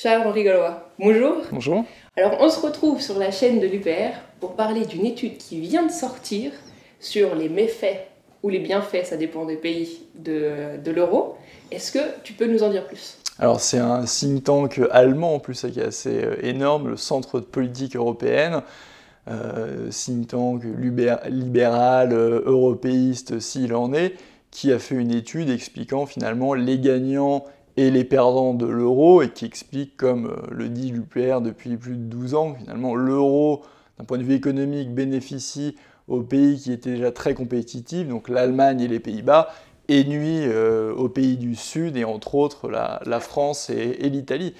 Charles-Henri Gallois, bonjour. Bonjour. Alors, on se retrouve sur la chaîne de l'UPR pour parler d'une étude qui vient de sortir sur les méfaits ou les bienfaits, ça dépend des pays, de, de l'euro. Est-ce que tu peux nous en dire plus? Alors c'est un think tank allemand en plus qui est assez euh, énorme, le Centre de politique européenne, euh, think tank libéral, euh, européiste s'il en est, qui a fait une étude expliquant finalement les gagnants et les perdants de l'euro et qui explique, comme euh, le dit l'UPR depuis plus de 12 ans, finalement l'euro, d'un point de vue économique, bénéficie aux pays qui étaient déjà très compétitifs, donc l'Allemagne et les Pays-Bas, et nuit euh, aux pays du Sud, et entre autres la, France et l'Italie.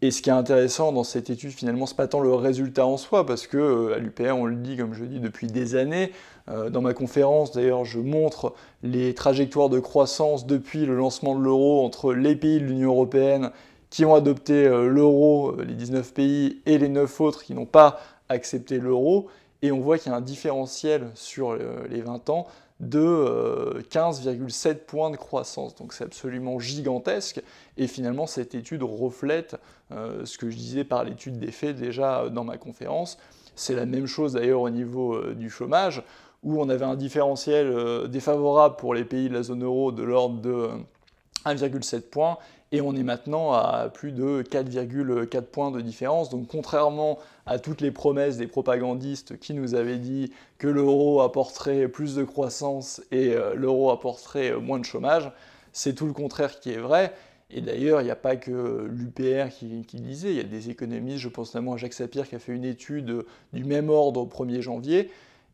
Et ce qui est intéressant dans cette étude, finalement, c'est pas tant le résultat en soi, parce que euh, à l'UPR, on le dit, comme je dis, depuis des années. Euh, dans ma conférence, d'ailleurs, je montre les trajectoires de croissance depuis le lancement de l'euro entre les pays de l'Union européenne qui ont adopté euh, l'euro, les 19 pays, et les 9 autres qui n'ont pas accepté l'euro. Et on voit qu'il y a un différentiel sur les 20 ans de 15,7 euh, points de croissance. Donc c'est absolument gigantesque. Et finalement, cette étude reflète euh, ce que je disais par l'étude des faits déjà dans ma conférence. C'est la même chose d'ailleurs au niveau euh, du chômage, où on avait un différentiel défavorable pour les pays de la zone euro de l'ordre de 1,7 points et on est maintenant à plus de 4,4 points de différence. Donc contrairement à toutes les promesses des propagandistes qui nous avaient dit que l'euro apporterait plus de croissance et euh, l'euro apporterait moins de chômage, c'est tout le contraire qui est vrai. Et d'ailleurs, il n'y a pas que l'UPR qui, qui, disait, il y a des économistes, je pense notamment à Jacques Sapir qui a fait une étude du même ordre au 1er janvier,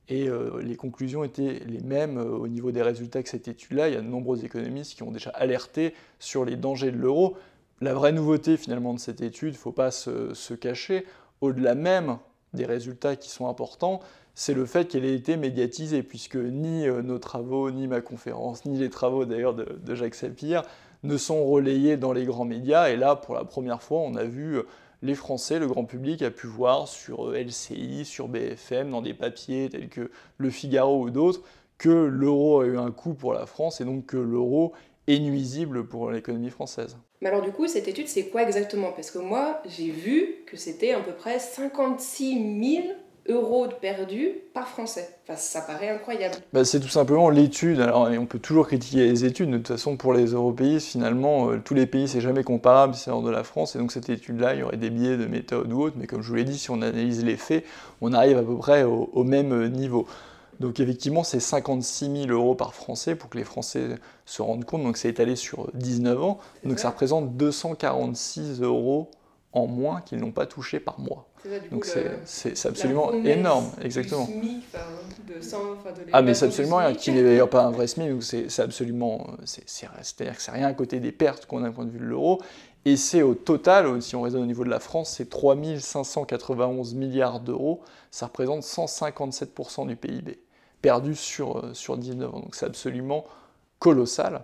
et euh, les conclusions étaient les mêmes euh, au niveau des résultats que cette étude-là. Il y a de nombreux économistes qui ont déjà alerté sur les dangers de l'euro. La vraie nouveauté finalement de cette étude, il ne faut pas se, cacher, au-delà même des résultats qui sont importants, c'est le fait qu'elle ait été médiatisée, puisque ni euh, nos travaux, ni ma conférence, ni les travaux d'ailleurs de, de Jacques Sapir ne sont relayés dans les grands médias. Et là, pour la première fois, on a vu les Français, le grand public, a pu voir sur euh, LCI, sur BFM, dans des papiers tels que Le Figaro ou d'autres, que l'euro a eu un coût pour la France et donc que l'euro est nuisible pour l'économie française. Mais alors du coup, cette étude, c'est quoi exactement? Parce que moi, j'ai vu que c'était à peu près 56 000 euros perdus par Français. Enfin, ça paraît incroyable. Bah, c'est tout simplement l'étude. Alors, on peut toujours critiquer les études. De toute façon, pour les européistes, finalement, euh, tous les pays, c'est jamais comparable, c'est hors de la France. Et donc, cette étude-là, il y aurait des biais de méthode ou autre. Mais comme je vous l'ai dit, si on analyse les faits, on arrive à peu près au, même niveau. Donc, effectivement, c'est 56 000 euros par Français pour que les Français se rendent compte. Donc, c'est étalé sur 19 ans. Donc, ça représente 246 euros en moins qu'ils n'ont pas touché par mois. Donc c'est absolument énorme, exactement. ah mais c'est absolument rien, qui n'est d'ailleurs pas un vrai SMIC, c'est absolument, c'est-à-dire que c'est rien à côté des pertes qu'on a d'un point de vue de l'euro, et c'est au total, si on raisonne au niveau de la France, c'est 3591 milliards d'euros, ça représente 157% du PIB, perdu sur, euh, sur 19 ans, donc c'est absolument colossal.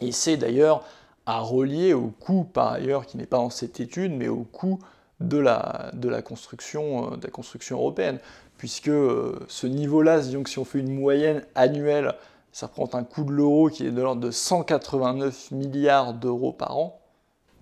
Et c'est d'ailleurs à relier au coût, par ailleurs, qui n'est pas dans cette étude, mais au coût de la, de la, construction, euh, de la construction européenne. Puisque euh, ce niveau-là, disons que si on fait une moyenne annuelle, ça prend un coût de l'euro qui est de l'ordre de 189 milliards d'euros par an.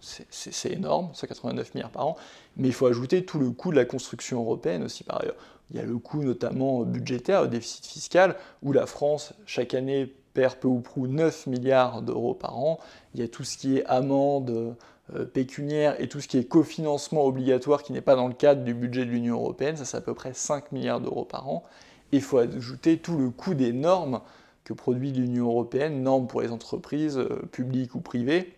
C'est énorme, 189 milliards par an. Mais il faut ajouter tout le coût de la construction européenne aussi par ailleurs. Il y a le coût notamment budgétaire, le déficit fiscal, où la France, chaque année, perd peu ou prou 9 milliards d'euros par an. Il y a tout ce qui est amende euh, pécuniaire et tout ce qui est cofinancement obligatoire qui n'est pas dans le cadre du budget de l'Union européenne, ça c'est à peu près 5 milliards d'euros par an. Et il faut ajouter tout le coût des normes que produit l'Union européenne, normes pour les entreprises euh, publiques ou privées,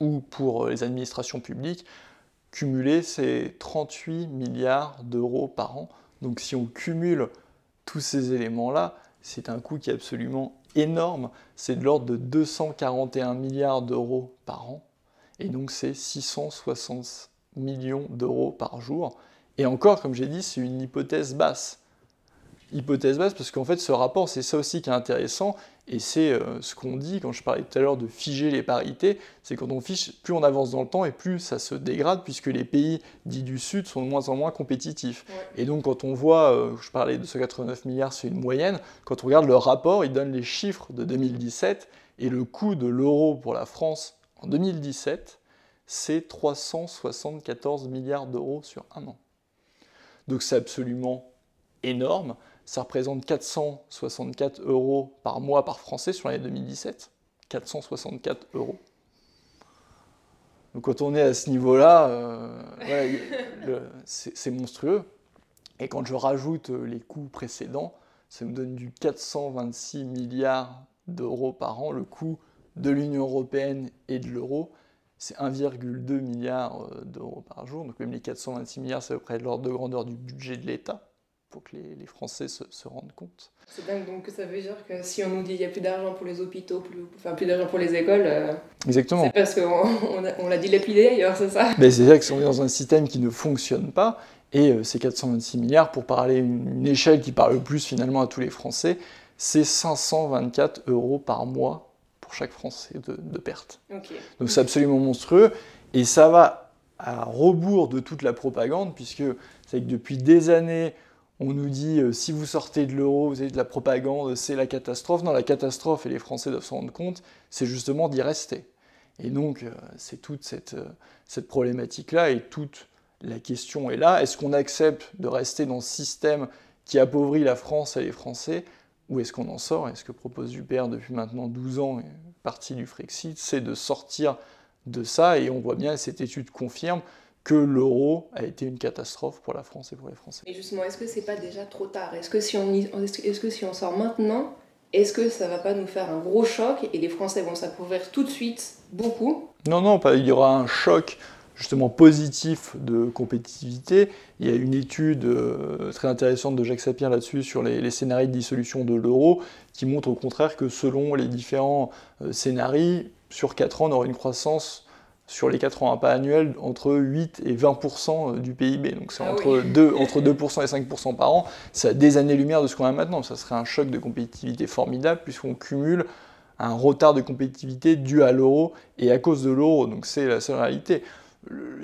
ou pour euh, les administrations publiques. Cumuler, c'est 38 milliards d'euros par an. Donc si on cumule tous ces éléments-là, c'est un coût qui est absolument énorme, c'est de l'ordre de 241 milliards d'euros par an, et donc c'est 660 millions d'euros par jour. Et encore, comme j'ai dit, c'est une hypothèse basse hypothèse basse, parce qu'en fait, ce rapport, c'est ça aussi qui est intéressant, et c'est euh, ce qu'on dit quand je parlais tout à l'heure de figer les parités, c'est quand on fiche, plus on avance dans le temps et plus ça se dégrade, puisque les pays dits du Sud sont de moins en moins compétitifs. Et donc, quand on voit, euh, je parlais de ce 89 milliards, c'est une moyenne, quand on regarde le rapport, il donne les chiffres de 2017, et le coût de l'euro pour la France en 2017, c'est 374 milliards d'euros sur un an. Donc c'est absolument énorme. Ça représente 464 euros par mois par Français sur l'année 2017. 464 euros. Donc quand on est à ce niveau-là, euh, c'est monstrueux. Et quand je rajoute euh, les coûts précédents, ça me donne du 426 milliards d'euros par an, le coût de l'Union européenne et de l'euro. C'est 1,2 milliard euh, d'euros par jour. Donc même les 426 milliards, c'est à peu près l'ordre de grandeur du budget de l'État pour que les, Français se, rendent compte. C'est dingue, donc ça veut dire que si on nous dit qu'il n'y a plus d'argent pour les hôpitaux, plus, enfin plus d'argent pour les écoles, euh, Exactement. c'est parce qu'on on, l'a dilapidé ailleurs, c'est ça? Mais C'est vrai qu'on est dans un système qui ne fonctionne pas, et euh, ces 426 milliards, pour parler une, échelle qui parle le plus finalement à tous les Français, c'est 524 euros par mois pour chaque Français de, de perte. Donc c'est absolument monstrueux, et ça va à rebours de toute la propagande, puisque c'est que depuis des années, on nous dit euh, si vous sortez de l'euro, vous avez de la propagande, c'est la catastrophe. Non, la catastrophe, et les Français doivent s'en rendre compte, c'est justement d'y rester. Et donc, euh, c'est toute cette, euh, cette problématique-là, et toute la question est là. Est-ce qu'on accepte de rester dans ce système qui appauvrit la France et les Français, ou est-ce qu'on en sort? Et ce que propose Juppé depuis maintenant 12 ans, partie du Frexit, c'est de sortir de ça, et on voit bien, cette étude confirme, que l'euro a été une catastrophe pour la France et pour les Français. Et justement, est-ce que c'est pas déjà trop tard? Est-ce que, si on est-ce que si on sort maintenant, est-ce que ça va pas nous faire un gros choc et les Français vont s'appauvrir tout de suite beaucoup? Non, non, pas, il y aura un choc justement positif de compétitivité. Il y a une étude euh, très intéressante de Jacques Sapir là-dessus sur les, scénarios de dissolution de l'euro qui montre au contraire que selon les différents euh, scénarios, sur 4 ans, on aura une croissance sur les 4 ans, pas annuel, entre 8 et 20% euh, du PIB. Donc c'est ah entre, 2, entre 2% et 5% par an. C'est à des années-lumière de ce qu'on a maintenant. Ça serait un choc de compétitivité formidable puisqu'on cumule un retard de compétitivité dû à l'euro et à cause de l'euro. Donc c'est la seule réalité.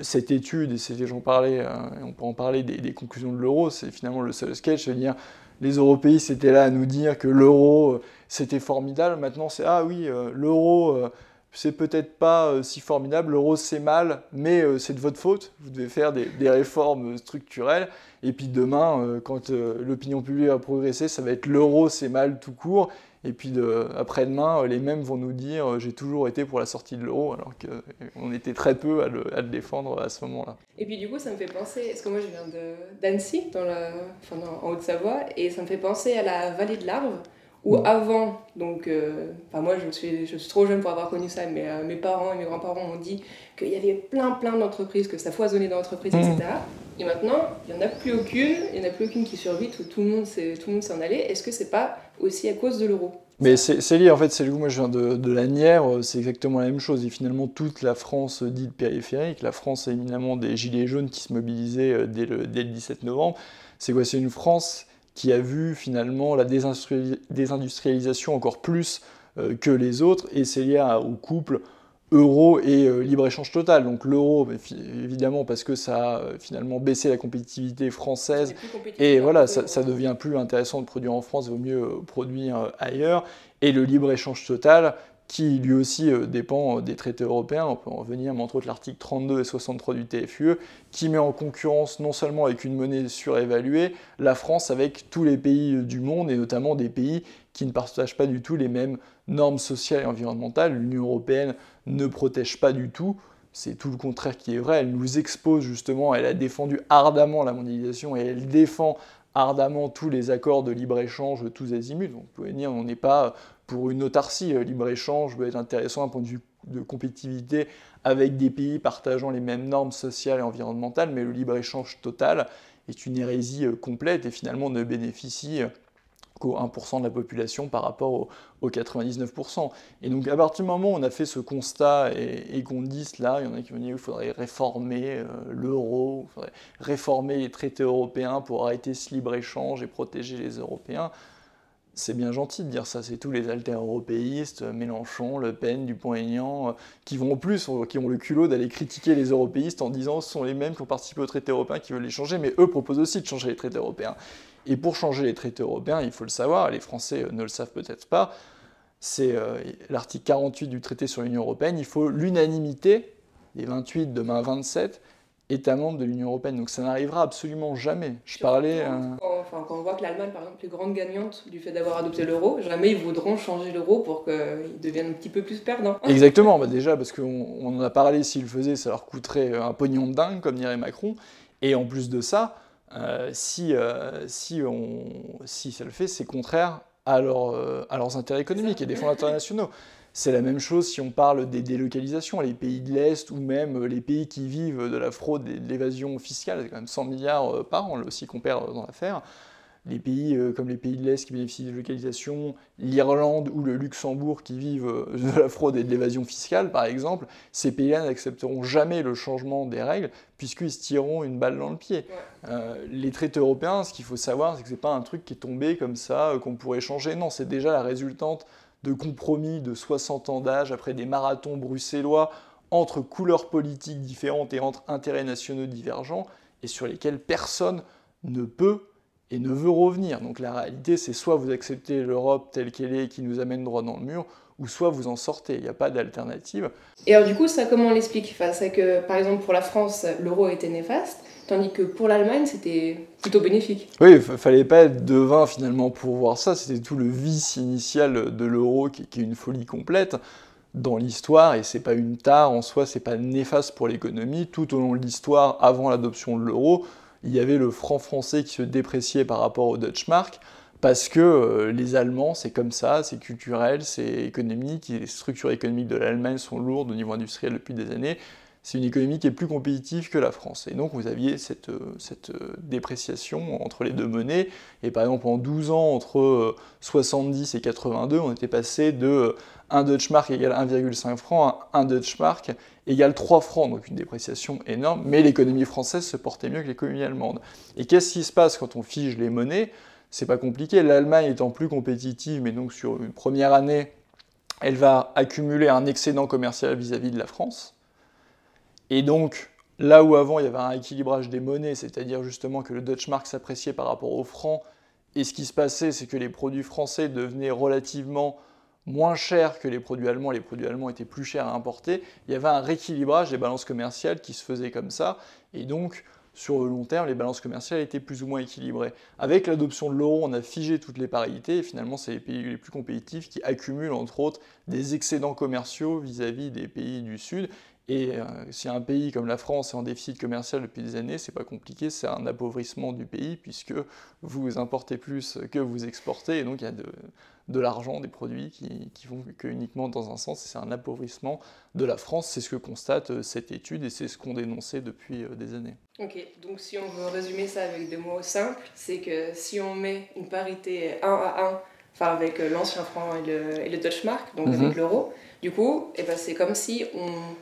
Cette étude, et j'en parlais, hein, on peut en parler des, des conclusions de l'euro, c'est finalement le seul sketch, cest à dire les européistes étaient là à nous dire que l'euro euh, c'était formidable, maintenant c'est ah oui, euh, l'euro c'est peut-être pas euh, si formidable, l'euro c'est mal, mais euh, c'est de votre faute, vous devez faire des, réformes structurelles, et puis demain, euh, quand l'opinion publique va progresser, ça va être l'euro c'est mal tout court, et puis après-demain, les mêmes vont nous dire j'ai toujours été pour la sortie de l'euro, alors qu'on était très peu à le, défendre à ce moment-là. Et puis du coup, ça me fait penser, parce que moi je viens d'Annecy, dans en Haute-Savoie, et ça me fait penser à la vallée de l'Arve, ou avant, donc, euh, enfin moi je suis, je suis trop jeune pour avoir connu ça, mais euh, mes parents et mes grands-parents m'ont dit qu'il y avait plein plein d'entreprises, que ça foisonnait d'entreprises, etc. Mmh. Et maintenant, il n'y en a plus aucune, il n'y en a plus aucune qui survit, tout, tout le monde s'en allait. Est-ce que c'est pas aussi à cause de l'euro? Mais c'est lié, en fait, c'est le moi je viens de, de Lanière, c'est exactement la même chose. Et finalement, toute la France dite périphérique, la France éminemment des gilets jaunes qui se mobilisaient euh, dès le, dès le 17 novembre. C'est quoi? C'est une France qui a vu finalement la désindustrialisation encore plus euh, que les autres, et c'est lié au couple euro et euh, libre-échange total. Donc l'euro, évidemment, parce que ça a euh, finalement baissé la compétitivité française, et voilà, ça, ça, devient plus intéressant de produire en France, il vaut mieux produire ailleurs, et le libre-échange total, qui lui aussi euh, dépend euh, des traités européens, on peut en revenir, mais entre autres l'article 32 et 63 du TFUE, qui met en concurrence non seulement avec une monnaie surévaluée, la France avec tous les pays euh, du monde, et notamment des pays qui ne partagent pas du tout les mêmes normes sociales et environnementales. L'Union européenne ne protège pas du tout, c'est tout le contraire qui est vrai, elle nous expose justement, elle a défendu ardemment la mondialisation et elle défend ardemment tous les accords de libre-échange, tous azimuts. Donc, vous pouvez dire, on n'est pas pour une autarcie. Euh, libre-échange peut être intéressant d'un point de vue de compétitivité avec des pays partageant les mêmes normes sociales et environnementales, mais le libre-échange total est une hérésie euh, complète et finalement ne bénéficie euh, qu'au 1% de la population par rapport au, 99%. Et donc à partir du moment où on a fait ce constat et, qu'on dit là, il y en a qui vont dire qu'il faudrait réformer l'euro, il faudrait réformer les traités européens pour arrêter ce libre-échange et protéger les Européens c'est bien gentil de dire ça, c'est tous les alter-européistes, Mélenchon, Le Pen, Dupont-Aignan, euh, qui vont en plus, qui ont le culot d'aller critiquer les européistes en disant ce sont les mêmes qui ont participé au traité européen qui veulent les changer, mais eux proposent aussi de changer les traités européens. Et pour changer les traités européens, il faut le savoir, les Français euh, ne le savent peut-être pas, c'est euh, l'article 48 du traité sur l'Union européenne, il faut l'unanimité des 28, demain 27 États membres de l'Union européenne. Donc ça n'arrivera absolument jamais. Je parlais. Quand, enfin, quand on voit que l'Allemagne, par exemple, est grande gagnante du fait d'avoir adopté l'euro, jamais ils voudront changer l'euro pour qu'il devienne un petit peu plus perdant. Exactement, bah déjà parce qu'on en a parlé, s'ils le faisaient, ça leur coûterait un pognon de dingue, comme dirait Macron. Et en plus de ça, euh, si, euh, si, on, si ça le fait, c'est contraire à, euh, à leurs intérêts économiques et des fonds internationaux. C'est la même chose si on parle des délocalisations, les pays de l'Est ou même les pays qui vivent de la fraude et de l'évasion fiscale, c'est quand même 100 milliards par an aussi qu'on perd dans l'affaire les pays euh, comme les pays de l'Est qui bénéficient de localisation, l'Irlande ou le Luxembourg qui vivent euh, de la fraude et de l'évasion fiscale, par exemple, ces pays-là n'accepteront jamais le changement des règles puisqu'ils se tireront une balle dans le pied. Euh, les traités européens, ce qu'il faut savoir, c'est que ce n'est pas un truc qui est tombé comme ça, qu'on pourrait changer. Non, c'est déjà la résultante de compromis de 60 ans d'âge après des marathons bruxellois entre couleurs politiques différentes et entre intérêts nationaux divergents et sur lesquels personne ne peut et ne veut revenir. Donc la réalité, c'est soit vous acceptez l'Europe telle qu'elle est, qui nous amène droit dans le mur, ou soit vous en sortez. Il n'y a pas d'alternative. Et alors du coup, ça, comment on l'explique? C'est que, par exemple, pour la France, l'euro était néfaste, tandis que pour l'Allemagne, c'était plutôt bénéfique. Oui, il fallait pas être devin finalement pour voir ça. C'était tout le vice initial de l'euro qui, qui, est une folie complète dans l'histoire, et c'est pas une tare en soi, c'est pas néfaste pour l'économie. Tout au long de l'histoire, avant l'adoption de l'euro, il y avait le franc français qui se dépréciait par rapport au Dutch Mark, parce que euh, les Allemands, c'est comme ça, c'est culturel, c'est économique, les structures économiques de l'Allemagne sont lourdes au niveau industriel depuis des années, c'est une économie qui est plus compétitive que la France. Et donc vous aviez cette, euh, cette euh, dépréciation entre les deux monnaies, et par exemple en 12 ans, entre 70 et 82, on était passé de 1 Dutch Mark égale 1,5 francs à 1 Dutch Mark égale 3 francs, donc une dépréciation énorme, mais l'économie française se portait mieux que l'économie allemande. Et qu'est-ce qui se passe quand on fige les monnaies? C'est pas compliqué, l'Allemagne étant plus compétitive, mais donc sur une première année, elle va accumuler un excédent commercial vis-à-vis de la France. Et donc, là où avant il y avait un équilibrage des monnaies, c'est-à-dire justement que le Dutch Mark s'appréciait par rapport au franc, et ce qui se passait, c'est que les produits français devenaient relativement moins cher que les produits allemands, les produits allemands étaient plus chers à importer, il y avait un rééquilibrage des balances commerciales qui se faisait comme ça, et donc sur le long terme, les balances commerciales étaient plus ou moins équilibrées. Avec l'adoption de l'euro, on a figé toutes les parités, et finalement c'est les pays les plus compétitifs qui accumulent entre autres des excédents commerciaux vis-à-vis des pays du Sud, et euh, si un pays comme la France est en déficit commercial depuis des années, c'est pas compliqué, c'est un appauvrissement du pays puisque vous importez plus que vous exportez et donc il y a de, de l'argent, des produits qui, qui vont que uniquement dans un sens, et c'est un appauvrissement de la France. C'est ce que constate euh, cette étude et c'est ce qu'on dénonçait depuis euh, des années. Ok, donc si on veut résumer ça avec des mots simples, c'est que si on met une parité 1 à 1, enfin avec l'ancien franc et le, et le Dutch Mark, donc avec mhm. l'euro, du coup, eh ben c'est comme si on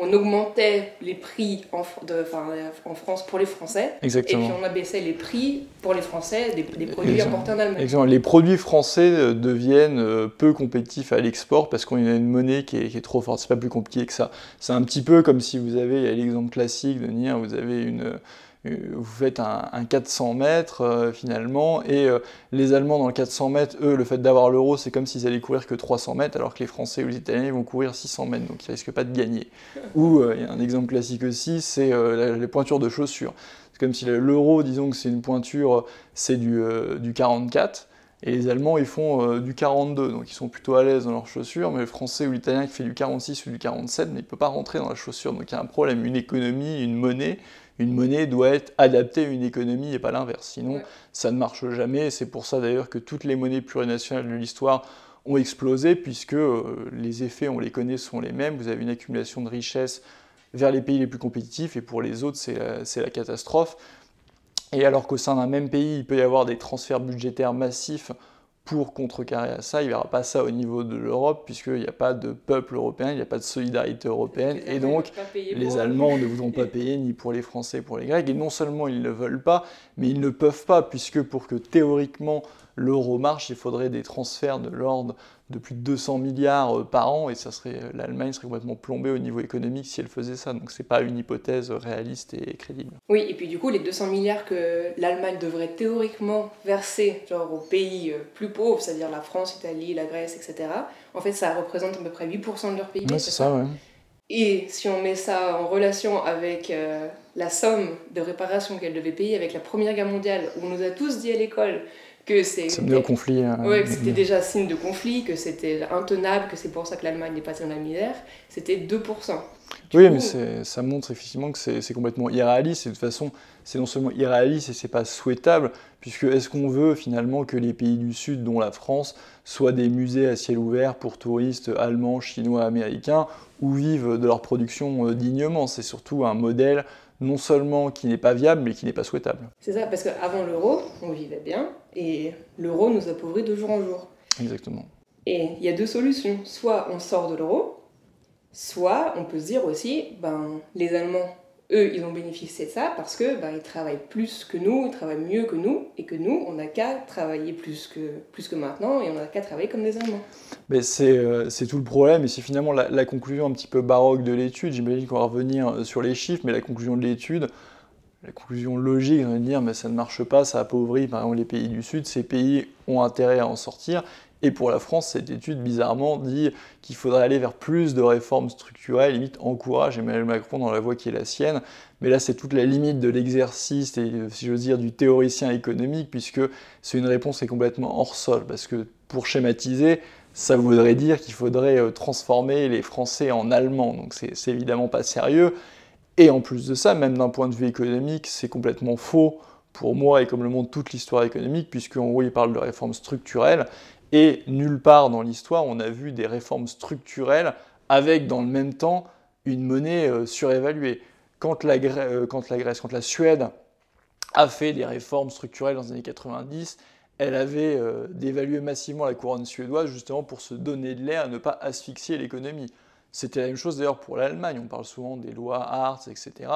on augmentait les prix en, en, France pour les Français. Exactement. Et puis on abaissait les prix pour les Français des, produits importés en Allemagne. Exactement. Les produits français euh, deviennent euh, peu compétitifs à l'export parce qu'on a une monnaie qui est, trop forte. C'est pas plus compliqué que ça. C'est un petit peu comme si vous avez, l'exemple classique de dire, vous avez une vous faites un, 400 mètres euh, finalement, et euh, les Allemands dans le 400 mètres, eux, le fait d'avoir l'euro, c'est comme s'ils allaient courir que 300 mètres, alors que les Français ou les Italiens vont courir 600 mètres, donc ils risquent pas de gagner. Ou il y a un exemple classique aussi, c'est les pointures de chaussures. C'est comme si l'euro, disons que c'est une pointure, c'est du, du 44, et les Allemands, ils font du 42, donc ils sont plutôt à l'aise dans leurs chaussures, mais le Français ou l'Italien qui fait du 46 ou du 47, mais il ne peut pas rentrer dans la chaussure. Donc il y a un problème, une économie, une monnaie une monnaie doit être adaptée à une économie et pas l'inverse. Sinon, ça ne marche jamais. C'est pour ça d'ailleurs que toutes les monnaies plurinationales de l'histoire ont explosé, puisque euh, les effets, on les connaît, sont les mêmes. Vous avez une accumulation de richesses vers les pays les plus compétitifs, et pour les autres, c'est la, la, catastrophe. Et alors qu'au sein d'un même pays, il peut y avoir des transferts budgétaires massifs pour contrecarrer à ça. Il n'y aura pas ça au niveau de l'Europe, puisqu'il n'y a pas de peuple européen, il n'y a pas de solidarité européenne, et donc les Allemands ne voudront pas payer ni pour les Français, ni pour les Grecs, et non seulement ils ne veulent pas, mais ils ne peuvent pas, puisque pour que théoriquement l'euro marche, il faudrait des transferts de l'ordre de plus de 200 milliards euh, par an, et ça serait euh, l'Allemagne serait complètement plombée au niveau économique si elle faisait ça. Donc c'est pas une hypothèse réaliste et crédible. Oui, et puis du coup, les 200 milliards que l'Allemagne devrait théoriquement verser genre aux pays euh, plus pauvres, c'est-à-dire la France, l'Italie, la Grèce, etc., en fait, ça représente à peu près 8% de leur PIB. C'est ça, ouais. Et si on met ça en relation avec euh, la somme de réparation qu'elle devait payer avec la Première Guerre mondiale, où on nous a tous dit à l'école que c'était conflit. Hein. Ouais, que c'était déjà signe de conflit, que c'était intenable, que c'est pour ça que l'Allemagne est passée dans la misère, c'était 2%. oui, mais ça montre effectivement que c'est complètement irréaliste, et de toute façon, c'est non seulement irréaliste et c'est pas souhaitable, puisque est-ce qu'on veut finalement que les pays du Sud, dont la France, soient des musées à ciel ouvert pour touristes allemands, chinois, américains, ou vivent de leur production euh, dignement C'est surtout un modèle non seulement qui n'est pas viable, mais qui n'est pas souhaitable. C'est ça, parce qu'avant l'euro, on vivait bien, et l'euro nous appauvrit de jour en jour. Exactement. Et il y a deux solutions. Soit on sort de l'euro, soit on peut se dire aussi, ben, les Allemands eux, ils ont bénéficié de ça parce que ben, ils travaillent plus que nous, ils travaillent mieux que nous, et que nous, on n'a qu'à travailler plus que, plus que maintenant, et on n'a qu'à travailler comme des Allemands. Mais euh, c'est tout le problème, et c'est finalement la, conclusion un petit peu baroque de l'étude. J'imagine qu'on va revenir euh, sur les chiffres, mais la conclusion de l'étude, la conclusion logique, on va dire, mais ça ne marche pas, ça appauvrit par exemple les pays du Sud, ces pays ont intérêt à en sortir, et pour la France, cette étude, bizarrement, dit qu'il faudrait aller vers plus de réformes structurelles, limite encourage Emmanuel Macron dans la voie qui est la sienne. Mais là, c'est toute la limite de l'exercice si j'ose dire, du théoricien économique, puisque c'est une réponse qui est complètement hors sol. Parce que, pour schématiser, ça voudrait dire qu'il faudrait euh, transformer les Français en Allemands. Donc c'est évidemment pas sérieux. Et en plus de ça, même d'un point de vue économique, c'est complètement faux pour moi et comme le montre toute l'histoire économique, puisqu'en gros il parle de réformes structurelles, et nulle part dans l'histoire, on a vu des réformes structurelles avec dans le même temps une monnaie euh, surévaluée. Quand la, euh, quand la, Grèce, quand la Suède a fait des réformes structurelles dans les années 90, elle avait euh, dévalué massivement la couronne suédoise justement pour se donner de l'air et ne pas asphyxier l'économie. C'était la même chose d'ailleurs pour l'Allemagne, on parle souvent des lois Hartz, etc.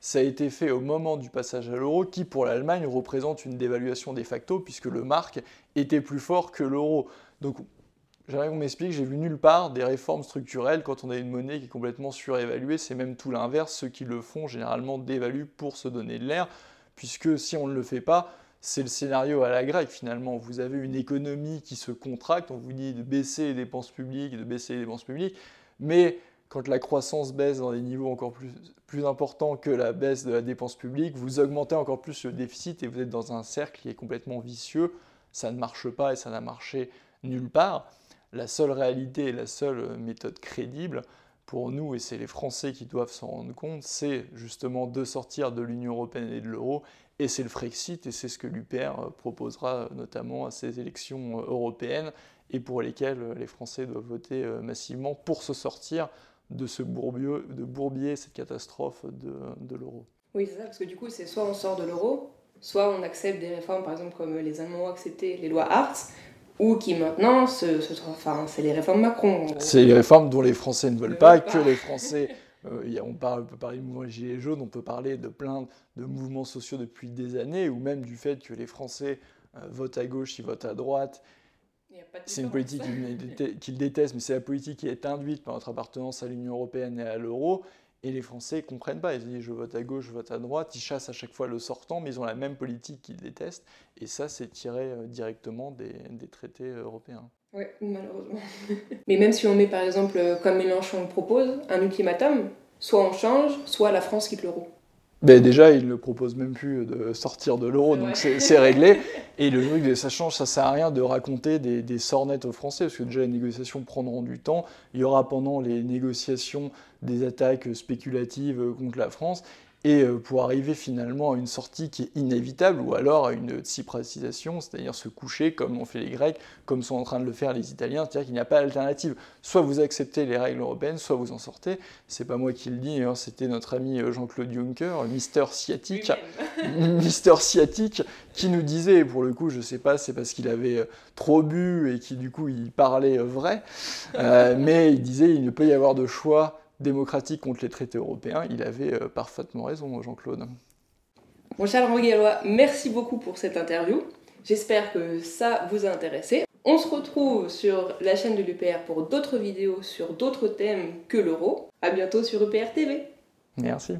Ça a été fait au moment du passage à l'euro, qui pour l'Allemagne représente une dévaluation de facto, puisque le marque était plus fort que l'euro. Donc j'aimerais qu'on m'explique, j'ai vu nulle part des réformes structurelles quand on a une monnaie qui est complètement surévaluée, c'est même tout l'inverse, ceux qui le font généralement dévaluent pour se donner de l'air, puisque si on ne le fait pas, c'est le scénario à la grecque finalement. Vous avez une économie qui se contracte, on vous dit de baisser les dépenses publiques, de baisser les dépenses publiques, mais quand la croissance baisse dans des niveaux encore plus, plus importants que la baisse de la dépense publique, vous augmentez encore plus le déficit et vous êtes dans un cercle qui est complètement vicieux. Ça ne marche pas et ça n'a marché nulle part. La seule réalité et la seule méthode crédible pour nous, et c'est les Français qui doivent s'en rendre compte, c'est justement de sortir de l'Union européenne et de l'euro, et c'est le Frexit, et c'est ce que l'UPR proposera notamment à ces élections européennes, et pour lesquelles les Français doivent voter massivement pour se sortir de ce bourbier, de bourbier cette catastrophe de, de l'euro. Oui, c'est ça, parce que du coup, c'est soit on sort de l'euro, soit on accepte des réformes, par exemple, comme les Allemands ont accepté les lois Hartz, ou qui maintenant, se, enfin, c'est les réformes Macron. C'est les réformes dont les Français ne veulent pas, que les Français. Euh, on, parle, on peut parler du mouvement Gilets jaunes, on peut parler de plein de mouvements sociaux depuis des années, ou même du fait que les Français euh, votent à gauche, ils votent à droite, c'est une politique qu'ils détestent, mais c'est la politique qui est induite par notre appartenance à l'Union européenne et à l'euro. Et les Français ne comprennent pas. Ils disent je vote à gauche, je vote à droite. Ils chassent à chaque fois le sortant, mais ils ont la même politique qu'ils détestent. Et ça, c'est tiré euh, directement des, des traités européens. Oui, malheureusement. mais même si on met par exemple, euh, comme Mélenchon le propose, un ultimatum, soit on change, soit la France quitte l'euro. Ben déjà, il ne propose même plus de sortir de l'euro, donc c'est réglé. Et le truc, ça change, ça sert à rien de raconter des, des sornettes aux Français, parce que déjà les négociations prendront du temps. Il y aura pendant les négociations des attaques spéculatives contre la France et euh, pour arriver finalement à une sortie qui est inévitable, ou alors à une cypratisation, c'est-à-dire se coucher comme l'ont fait les Grecs, comme sont en train de le faire les Italiens, c'est-à-dire qu'il n'y a pas d'alternative. Soit vous acceptez les règles européennes, soit vous en sortez. C'est pas moi qui le dis, hein, c'était notre ami euh, Jean-Claude Juncker, Mister Sciatique, Mister Sciatique, qui nous disait, pour le coup, je sais pas, c'est parce qu'il avait euh, trop bu et qui du coup il parlait vrai, mais il disait il ne peut y avoir de choix démocratique contre les traités européens, il avait euh, parfaitement raison, Jean-Claude. Mon cher Laurent merci beaucoup pour cette interview. J'espère que ça vous a intéressé. On se retrouve sur la chaîne de l'UPR pour d'autres vidéos sur d'autres thèmes que l'euro. A bientôt sur UPR TV. Merci.